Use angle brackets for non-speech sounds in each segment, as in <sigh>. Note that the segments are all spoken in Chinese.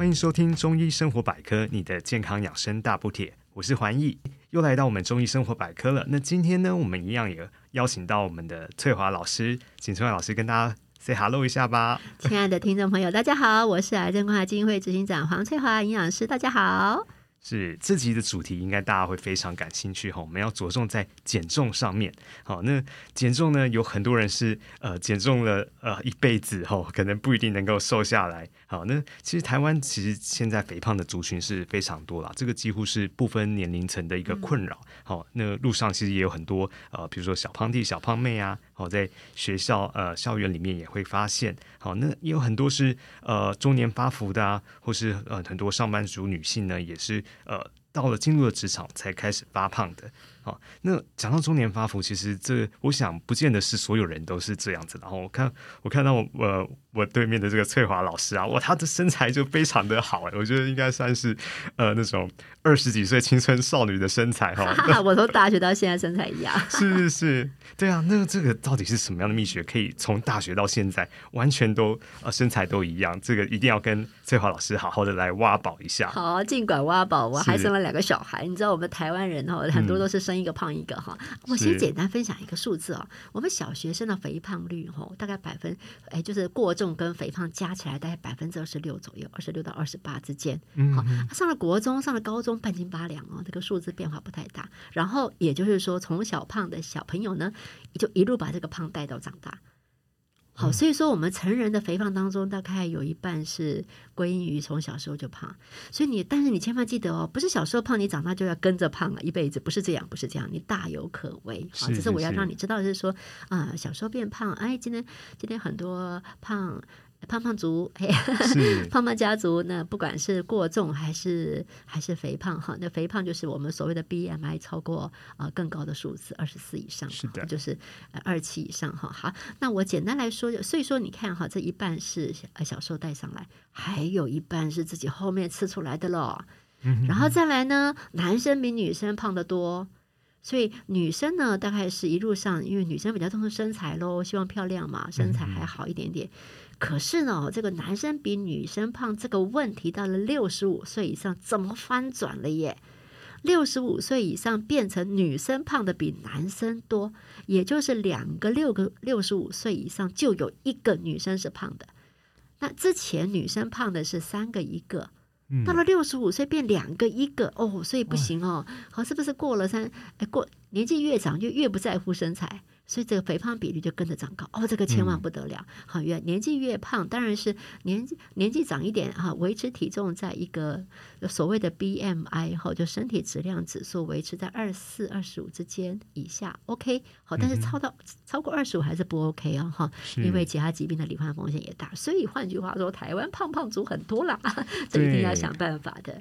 欢迎收听中医生活百科，你的健康养生大补帖，我是环义，又来到我们中医生活百科了。那今天呢，我们一样也邀请到我们的翠华老师，请翠华老师跟大家 say hello 一下吧。亲爱的听众朋友，大家好，我是癌症关怀基金会执行长黄翠华营养师，大家好。是这集的主题，应该大家会非常感兴趣哈。我们要着重在减重上面。好，那减重呢，有很多人是呃减重了呃一辈子哈，可能不一定能够瘦下来。好，那其实台湾其实现在肥胖的族群是非常多啦，这个几乎是不分年龄层的一个困扰。好，那路上其实也有很多呃，比如说小胖弟、小胖妹啊。好，在学校呃校园里面也会发现。好，那也有很多是呃中年发福的啊，或是呃很多上班族女性呢，也是呃到了进入了职场才开始发胖的。好，那讲到中年发福，其实这我想不见得是所有人都是这样子。然后我看我看到我我对面的这个翠华老师啊，哇，她的身材就非常的好哎，我觉得应该算是呃那种二十几岁青春少女的身材哈。我从大学到现在身材一样。<laughs> 是是是，对啊，那这个到底是什么样的秘诀，可以从大学到现在完全都呃身材都一样？这个一定要跟翠华老师好好的来挖宝一下。好，尽管挖宝，我还生了两个小孩。你知道我们台湾人哈，很多都是生一个胖一个哈。我先简单分享一个数字哦，我们小学生的肥胖率哈，大概百分哎，就是过重跟肥胖加起来大概百分之二十六左右，二十六到二十八之间。好，上了国中，上了高中，半斤八两哦，这个数字变化不太大。然后也就是说，从小胖的小朋友呢，就一路把这个胖带到长大。好，所以说我们成人的肥胖当中，大概有一半是归因于从小时候就胖。所以你，但是你千万记得哦，不是小时候胖，你长大就要跟着胖了一辈子，不是这样，不是这样，你大有可为。好，只是我要让你知道，就是说啊，小时候变胖，哎，今天今天很多胖。胖胖族，嘿 <laughs> 胖胖家族，呢不管是过重还是还是肥胖哈，那肥胖就是我们所谓的 BMI 超过啊更高的数字，二十四以上，是的，就是二七以上哈。好，那我简单来说，所以说你看哈，这一半是小时候带上来，还有一半是自己后面吃出来的咯。然后再来呢，男生比女生胖得多，所以女生呢，大概是一路上，因为女生比较重视身材喽，希望漂亮嘛，身材还好一点点。可是呢，这个男生比女生胖这个问题，到了六十五岁以上怎么翻转了耶？六十五岁以上变成女生胖的比男生多，也就是两个六个六十五岁以上就有一个女生是胖的。那之前女生胖的是三个一个，到了六十五岁变两个一个哦，所以不行哦。好，是不是过了三哎过年纪越长就越不在乎身材？所以这个肥胖比例就跟着长高哦，这个千万不得了。好，越年纪越胖，当然是年纪年纪长一点哈，维持体重在一个所谓的 BMI 哈，就身体质量指数维持在二四二十五之间以下，OK。好，但是超到超过二十五还是不 OK 啊哈，因为其他疾病的罹患风险也大。所以换句话说，台湾胖胖族很多啦，<laughs> 这一定要想办法的。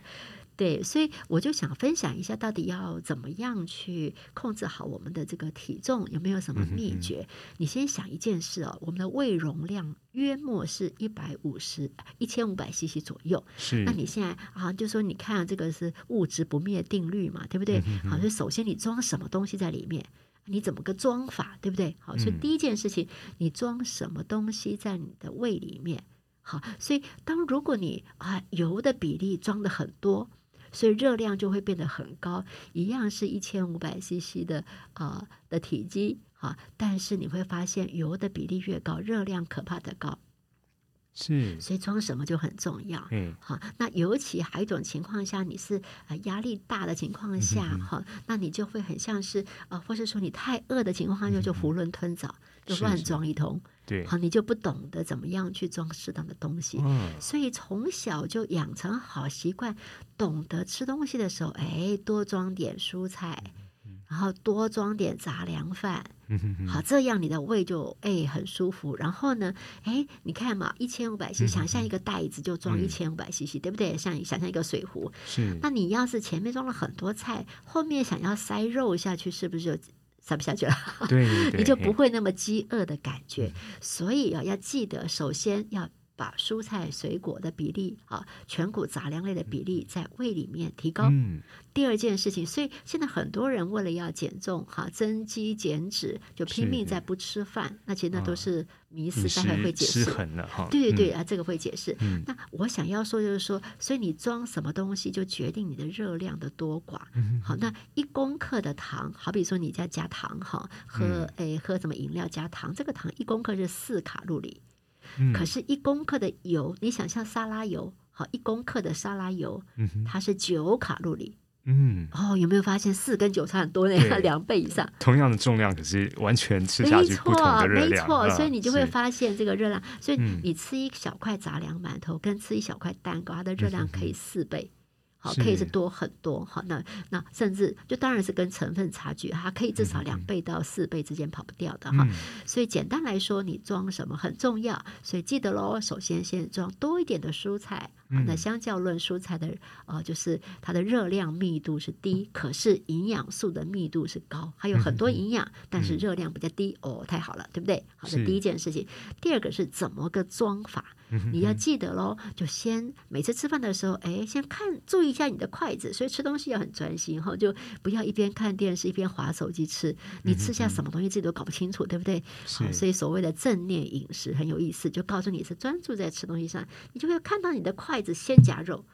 对，所以我就想分享一下，到底要怎么样去控制好我们的这个体重，有没有什么秘诀？你先想一件事哦，我们的胃容量约莫是一百五十一千五百 CC 左右。是，那你现在啊，就说你看这个是物质不灭定律嘛，对不对？好，所以首先你装什么东西在里面，你怎么个装法，对不对？好，所以第一件事情，你装什么东西在你的胃里面？好，所以当如果你啊油的比例装的很多。所以热量就会变得很高，一样是一千五百 CC 的啊的体积啊，但是你会发现油的比例越高，热量可怕的高。是，所以装什么就很重要。嗯，好，那尤其还有一种情况下，你是呃压力大的情况下哈，那你就会很像是呃，或是说你太饿的情况下，就囫囵吞枣，就乱装一通。对，好，你就不懂得怎么样去装适当的东西。嗯，所以从小就养成好习惯，懂得吃东西的时候，哎，多装点蔬菜。然后多装点杂粮饭，好，这样你的胃就哎很舒服。然后呢，哎，你看嘛，一千五百 cc，想象一个袋子就装嗯一千五百 cc，对不对？像想象一个水壶，是那你要是前面装了很多菜，后面想要塞肉下去，是不是就塞不下去了？对对对，<laughs> 你就不会那么饥饿的感嗯觉。所以啊，要记得，首先要把蔬菜水果的比例啊，全谷杂粮类的比例在胃里面提高。嗯第二件事情，所以现在很多人为了要减重哈、增肌减脂，就拼命在不吃饭。那其实那都啊是迷思，饮待会解释。衡了哈，对对对、嗯啊，这个会解释。嗯那我想要说就是说，所以你装什么东西就决定你的热量的多寡。嗯好，那一公克的糖，好比说你在加糖哈，喝嗯诶、喝什么饮料加糖，这个糖一公克是四卡路里，嗯可是，一公克的油，你想象沙拉油，好，一公克的沙拉油嗯它是九卡路里。嗯，哦，有没有发现四跟九差很多呢？对 <laughs> 两倍以上。同样的重量，可是完全吃下没去不同错，没的热量，错，啊所以你就会发现这个热量。所以嗯你吃一小块杂粮馒头，跟吃一小块蛋糕，它的热量可以四倍。好，是可以是多很多。好，那那甚至就当然是跟成分差距，它可以至少两倍到四倍之间跑不掉的哈。嗯所以简单来说，你装什么很重要。所以记得喽，首先先装多一点的蔬菜。好那嗯相较论蔬菜的呃，就是它的热量密度是低，可是营养素的密度是高，还有很多营养，但是热量比较低。哦，太好了，对不对？好，这是第一件事情。第二个是怎么个装法？你要记得喽，就先每次吃饭的时候，哎，先看注意一下你的筷子，所以吃东西要很专心哈，就不要一边看电视一边划手机吃，你吃下什么东西自己都搞不清楚，对不对？好，是所以所谓的正念饮食很有意思，就告诉你是专注在吃东西上，你就会看到你的筷子先夹肉。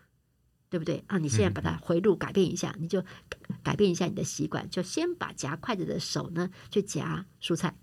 对不对啊？你现在把它回路改变一下，你就改改变一下你的习惯，就先把夹筷子的手呢，去夹蔬菜。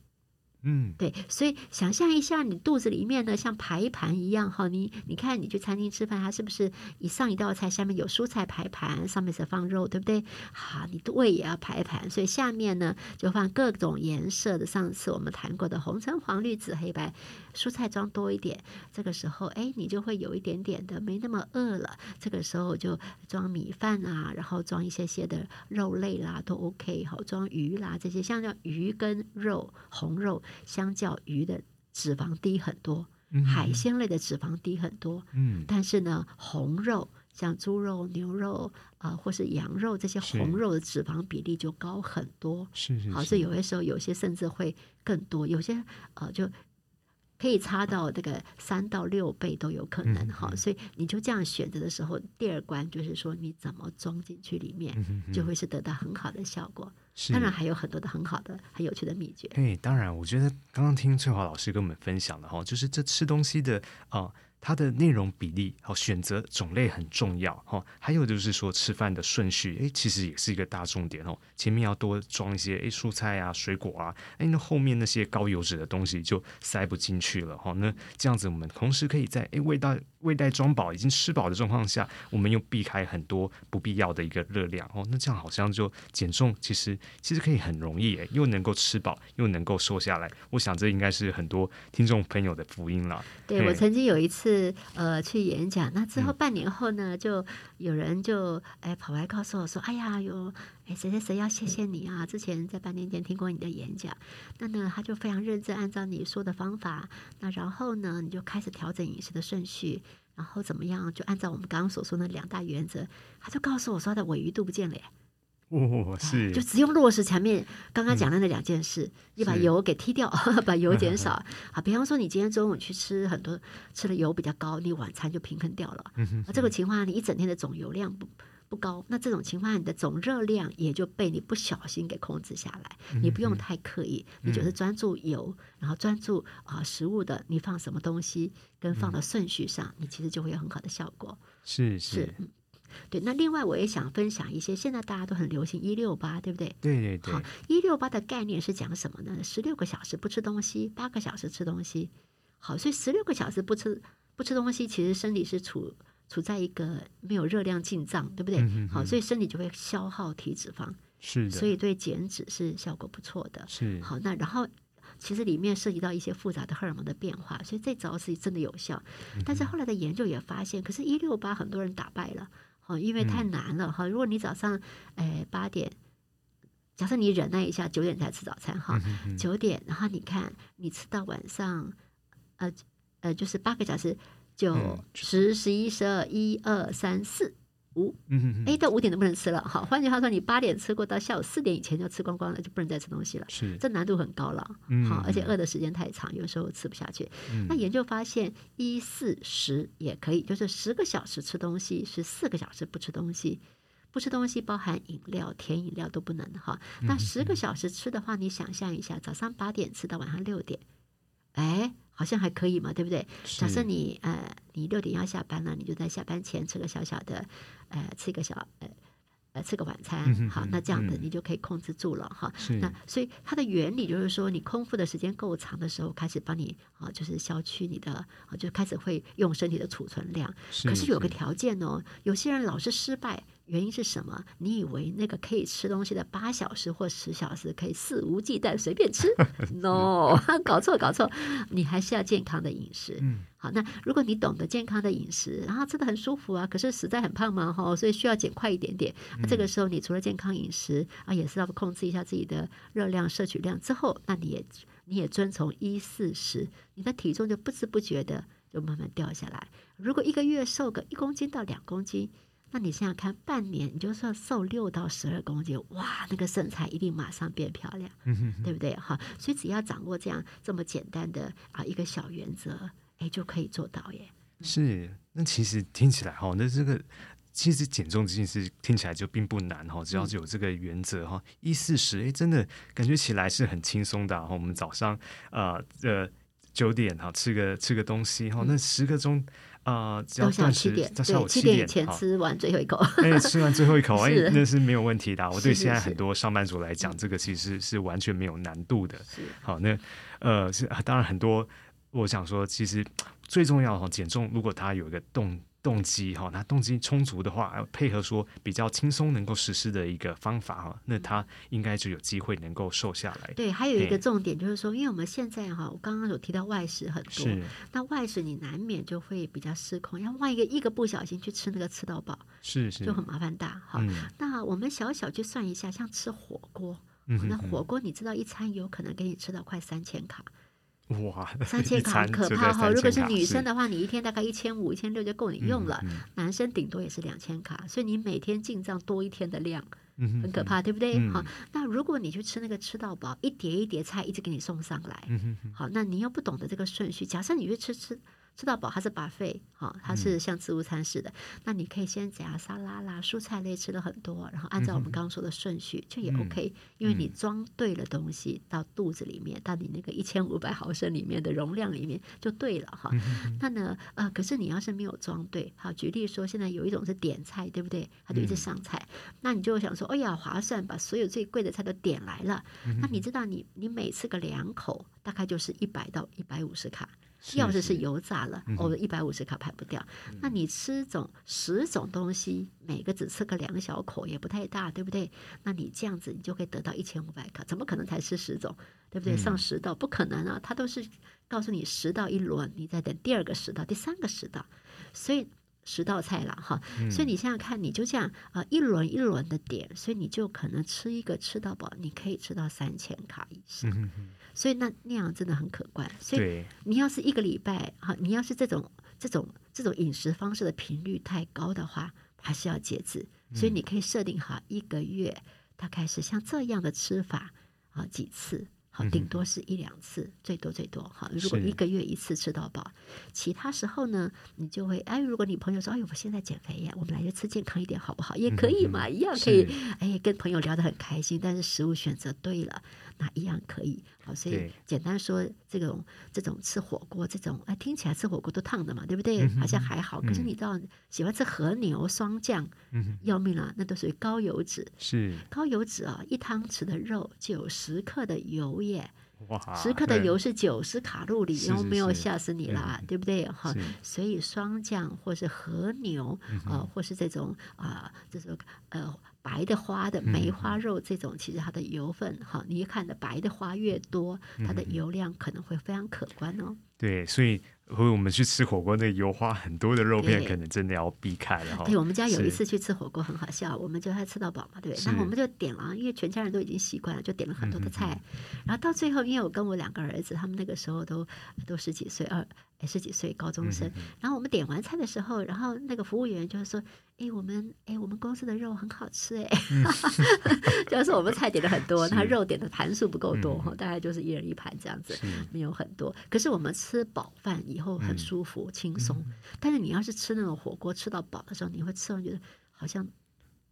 嗯对，所以想象一下，你肚子里面呢像排盘一样哈，你你看你去餐厅吃饭，它是不是一上一道菜下面有蔬菜排盘，上面是放肉，对不对？好，你的胃也要排盘，所以下面呢就放各种颜色的，上次我们谈过的红橙黄绿紫黑白，蔬菜装多一点，这个时候哎，你就会有一点点的没那么饿了，这个时候就装米饭啊，然后装一些些的肉类啦，都 OK，好，装鱼啦这些，像叫鱼跟肉红肉。相较鱼的脂肪低很多，嗯海鲜类的脂肪低很多，嗯。但是呢，红肉像猪肉、牛肉啊、呃或是羊肉这些红肉的脂肪比例就高很多。好，是是好所以有些时候有些甚至会更多，有些呃就可以差到这个三到六倍都有可能嗯哈、所以你就这样选择的时候，第二关就是说你怎么装进去里面，就会是得到很好的效果。是当然还有很多的很好的、很有趣的秘诀。对，当然，我觉得刚刚听翠华老师跟我们分享的哈，就是这吃东西的啊、呃它的内容比例好选择种类很重要哈。还有就是说吃饭的顺序，诶，其实也是一个大重点哦。前面要多装一些诶蔬菜啊、水果啊，诶，那后面那些高油脂的东西就塞不进去了哈。那这样子我们同时可以在诶胃袋胃袋装饱、已经吃饱的状况下，我们又避开很多不必要的一个热量哦。那这样好像就减重，其实其实可以很容易诶，又能够吃饱，又能够瘦下来。我想这应该是很多听众朋友的福音了。对我曾经有一次呃去演讲，那之嗯后半年后呢，就有人就哎跑来告诉我说：“哎呀，有哎谁谁谁要谢谢你啊！之前在半年前听过你的演讲，那呢他就非常认真按照你说的方法，那然后呢你就开始调整饮食的顺序，然后怎么样就按照我们刚刚所说的两大原则，他就告诉我说他的尾鱼肚不见了耶。”哦，是就只用落实前面刚刚讲的那两件事，你把油给踢掉，<laughs> 把油减少啊。比方说，你今天中午去吃很多，吃的油比较高，你晚餐就平衡掉了。嗯哼啊，这个情况下，你一整天的总油量不不高，那这种情况下，你的总热量也就被你不小心给控制下来。你不用太刻意，你就是专注油，然后专注啊食物的你放什么东西跟放的顺序上，你其实就会有很好的效果。是是对。那另外，我也想分享一些，现在大家都很流行一六八，对不对？对对对好，一六八的概念是讲什么呢？十六个小时不吃东西，八个小时吃东西。好，所以十六个小时不吃不吃东西，其实身体是处处在一个没有热量进账，对不对？嗯哼好，所以身体就会消耗体脂肪，是的，所以对减脂是效果不错的。是好，那然后其实里面涉及到一些复杂的荷尔蒙的变化，所以这招是真的有效。嗯但是后来的研究也发现，可是，一六八很多人打败了，好，因为太嗯难了哈。如果你早上诶八点假设你忍耐一下，九点才吃早餐哈，九点，然后你看你吃到晚上，呃呃，就是八个小时，九、十、十一、十二，一二三四五，嗯哎，到五点都不能吃了。好，换句话说，你八点吃过，到下午四点以前就吃光光了，就不能再吃东西了。是，这难度很高了。好，而且饿的时间太长，有时候吃不下去。那研究发现，一四十也可以，就是十个小时吃东西，十四个小时不吃东西。不吃东西，包含饮料、甜饮料都不能哈。那十个小时吃的话，你想象一下，早上八点吃到晚上六点，哎，好像还可以嘛，对不对？假设你呃，你六点要下班了，你就在下班前吃个小小的，呃，吃一个小呃呃吃个晚餐，好，那这样子你就可以控制住了哈。那所以它的原理就是说，你空腹的时间够长的时候，开始帮你啊，就是消去你的啊，就开始会用身体的储存量。可是有个条件哦，有些人老是失败。原因是什么？你以为那个可以吃东西的八小时或十小时可以肆无忌惮随便吃？<laughs> No，<laughs> 搞错搞错，你还是要健康的饮食。嗯，好，那如果你懂得健康的饮食，然后吃的很舒服啊，可是实在很胖嘛，哈，所以需要减快一点点。这个时候，你除了健康饮食啊，也是要控制一下自己的热量摄取量。之后，那你也你也遵从一四十，你的体重就不知不觉的就慢慢掉下来。如果一个月瘦个一公斤到两公斤。那你想想看，半年你就算瘦六到十二公斤，哇，那个身材一定马上变漂亮，对不对？哈，所以只要掌握这样这么简单的啊一个小原则，哎，就可以做到耶。是，那其实听起来哈，那这个其实减重这件事听起来就并不难哈，只要有这个原则哈，一四十，哎，真的感觉起来是很轻松的哈。我们早上呃呃九点哈吃个吃个东西哈，那十个钟。啊，到下午七点，对，七点以前吃完最后一口。哎，吃完最后一口，<laughs> 哎，那是没有问题的。我对现在很多上班族来讲，这个其实是完全没有难度的。好，那呃，是当然很多，我想说，其实最重要的哈，减重如果它有一个动。动机哈，那动机充足的话，配合说比较轻松能够实施的一个方法哈，那他应该就有机会能够瘦下来。对，还有一个重点就是说，因为我们现在哈，我刚刚有提到外食很多，那外食你难免就会比较失控，要万一个一个不小心去吃那个吃到饱，是是，就很麻烦大哈。那我们小小去算一下，像吃火锅，那火锅你知道一餐有可能给你吃到快三千卡。哇，<laughs> 三千卡可怕哈！如果是女生的话，你一天大概一千五、一千六就够你用了。男生顶多也是两千卡，所以你每天进账多一天的量，很可怕，对不对？好，那如果你去吃那个吃到饱，一碟一碟菜一直给你送上来，好，那你又不懂得这个顺序，假设你去吃吃。吃到饱，它是把费，哈，它是像自助餐似的。那你可以先夹沙拉啦、蔬菜类吃了很多，然后按照我们刚刚说的顺序，就也 OK。因为你装对了东西到肚子里面，到你那个一千五百毫升里面的容量里面就对了哈。那呢，呃，可是你要是没有装对，好，举例说，现在有一种是点菜，对不对？它就一直上菜，那你就想说，哎呀，划算，把所有最贵的菜都点来了。那你知道，你你每次个两口，大概就是一百到一百五十卡。要是是油炸了，我们，一百五十卡排不掉。那你吃种十种东西，每个只吃个两小口，也不太大，对不对？那你这样子，你就可以得到一千五百卡。怎么可能才吃十种，对不对？上十道不可能啊！他都是告诉你十道一轮，你再等第二个十道、第三个十道，所以十道菜了哈。所以你想想看，你就这样啊，一轮一轮的点，所以你就可能吃一个吃到饱，你可以吃到三千卡以上。所以那那样真的很可观。所以你要是一个礼拜哈，你要是这种这种这种饮食方式的频率太高的话，还是要节制。所以你可以设定好一个月，大概是像这样的吃法啊几次。好，顶多是一两次，最多最多。好，如果一个月一次吃到饱，其他时候呢，你就会哎，如果你朋友说，哎呦，我现在减肥呀，我们来就吃健康一点，好不好？也可以嘛，一样可以。哎，跟朋友聊得很开心，但是食物选择对了，那一样可以。好，所以简单说，这种这种吃火锅，这种哎，听起来吃火锅都烫的嘛，对不对？好像还好。可是你知道，喜欢吃和牛双酱，要命了，那都属于高油脂。是高油脂啊，一汤匙的肉就有十克的油。耶，哇！十克的油是九十卡路里，有没有吓死你啦？对不对？哈，所以双酱或是和牛啊，或是这种啊，这种呃白的花的梅花肉这种，其实它的油分哈，你一看的白的花越多，它的油量可能会非常可观哦。对，所以或者我们去吃火锅，那个油花很多的肉片，可能真的要避开了哈。对，我们家有一次去吃火锅很好笑，我们就还吃到饱嘛，对不对？是然后我们就点了，因为全家人都已经习惯了，就点了很多的菜。然后到最后，因为我跟我两个儿子，他们那个时候都都十几岁，二哎十几岁高中生。然后我们点完菜的时候，然后那个服务员就说：“哎，我们哎我们公司的肉很好吃哎。<laughs> 就是我们菜点的很多，是他肉点的盘数不够多哈，大概就是一人一盘这样子，没有很多。可是我们吃饱饭以后很舒服、轻松。但是你要是吃那种火锅吃到饱的时候，你会吃完觉得好像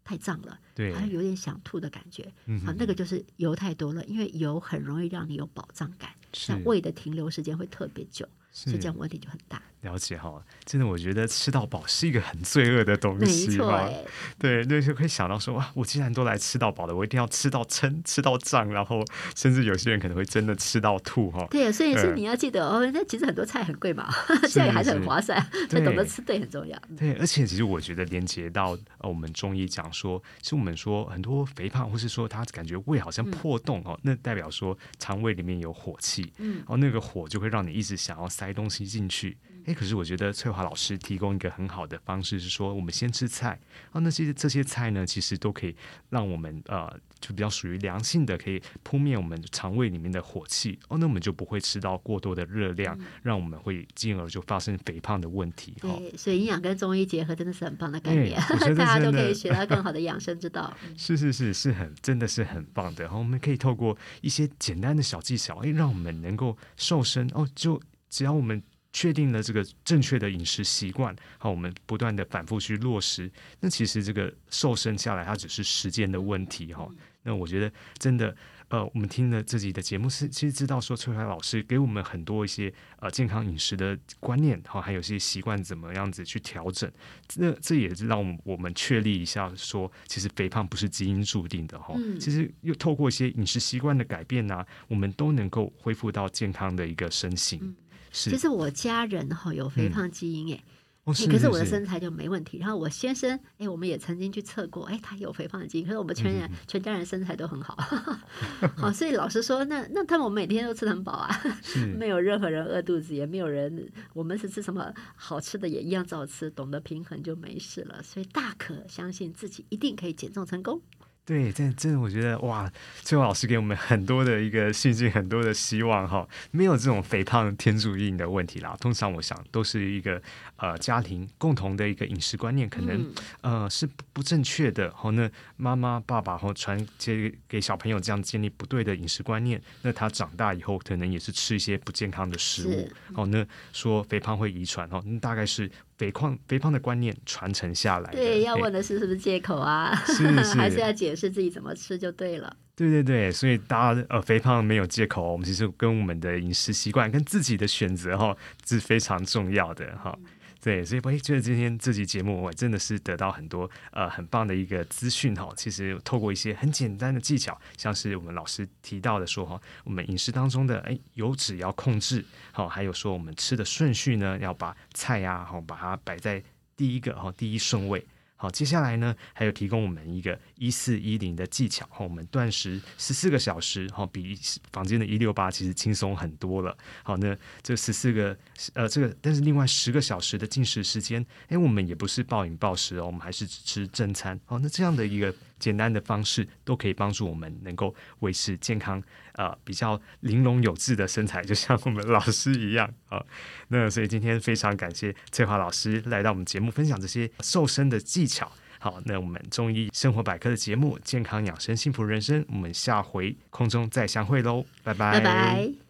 太胀了，对好像有点想吐的感觉。嗯好，那个就是油太多了，因为油很容易让你有饱胀感，是那胃的停留时间会特别久，所以这样问题就很大。了解哈，真的，我觉得吃到饱是一个很罪恶的东没错，西哈。哎，对，那就会想到说哇，我既然都来吃到饱了，我一定要吃到撑，吃到胀，然后甚至有些人可能会真的吃到吐哈。对，所以是嗯你要记得哦，那其实很多菜很贵嘛，<laughs> 这样还是很划算，所以懂得吃对很重要。对，而且其实我觉得连接到呃我们中医讲说，其实我们说很多肥胖，或是说他感觉胃好像破洞哦，那代表说肠胃里面有火气，嗯，然后，那个火就会让你一直想要塞东西进去。诶，可是我觉得翠华老师提供一个很好的方式是说，我们先吃菜，哦，那些这些菜呢，其实都可以让我们呃，就比较属于良性的，可以扑灭我们肠胃里面的火气。哦，那我们就不会吃到过多的热量，让我们会进而就发生肥胖的问题。哦，对，所以营养跟中医结合真的是很棒的概念 <laughs> 大家都可以学到更好的 <laughs> 养生之道。是是是是很真的是很棒的。然后我们可以透过一些简单的小技巧，诶，让我们能够瘦身哦。就只要我们确定了这个正确的饮食习惯，好，我们不断的反复去落实，那其实这个瘦身下来，它只是时间的问题哈。那我觉得真的。呃，我们听了自己的节目是，其实知道说翠华老师给我们很多一些呃健康饮食的观念，哈，还有一些习惯怎么样子去调整。那这也是让我们我们确立一下说，其实肥胖不是基因注定的哈。嗯其实又透过一些饮食习惯的改变呢、我们都能够恢复到健康的一个身形。其，实我家人哈有肥胖基因哎。可是我的身材就没问题。然后我先生，哎，我们也曾经去测过，哎，他有肥胖的基因，可是我们全嗯人、全家人身材都很好。<laughs> 好，所以老实说，那那他们每天都吃得很饱啊，<laughs> 没有任何人饿肚子，也没有人我们是吃什么好吃的也一样照吃，懂得平衡就没事了。所以大可相信自己一定可以减重成功。对，真真的，我觉得哇，翠华老师给我们很多的一个信心，很多的希望哈，没有这种肥胖天注定的问题啦。通常我想都是一个呃家庭共同的一个饮食观念，可能、嗯呃是不不正确的。好，那妈妈爸爸或传接给小朋友这样建立不对的饮食观念，那他长大以后可能也是吃一些不健康的食物是。好，那说肥胖会遗传哦，那大概是肥胖肥胖的观念传承下来。对，要问的是是不是借口啊？是是 <laughs> 还是要解释自己怎么吃就对了。对对对，所以大家呃肥胖没有借口哦，我们其实跟我们的饮食习惯跟自己的选择哈、是非常重要的哈。对，所以我觉得今天这期节目我真的是得到很多呃很棒的一个资讯哈。其实透过一些很简单的技巧，像是我们老师提到的说哈，我们饮食当中的哎油脂要控制，好，还有说我们吃的顺序呢，要把菜呀好把它摆在第一个哈第一顺位。好，接下来呢，还有提供我们一个一四一零的技巧，哈，我们断食十四个小时，哈，比房间的一六八其实轻松很多了。好，那这十四个，呃，这个，但是另外十个小时的进食时间，哎，我们也不是暴饮暴食哦，我们还是只吃正餐。哦，那这样的一个简单的方式，都可以帮助我们能够维持健康，呃，比较玲珑有致的身材，就像我们老师一样啊。那所以今天非常感谢翠华老师来到我们节目，分享这些瘦身的技巧。好，那我们中医生活百科的节目《健康养生幸福人生》，我们下回空中再相会喽，拜拜，拜拜。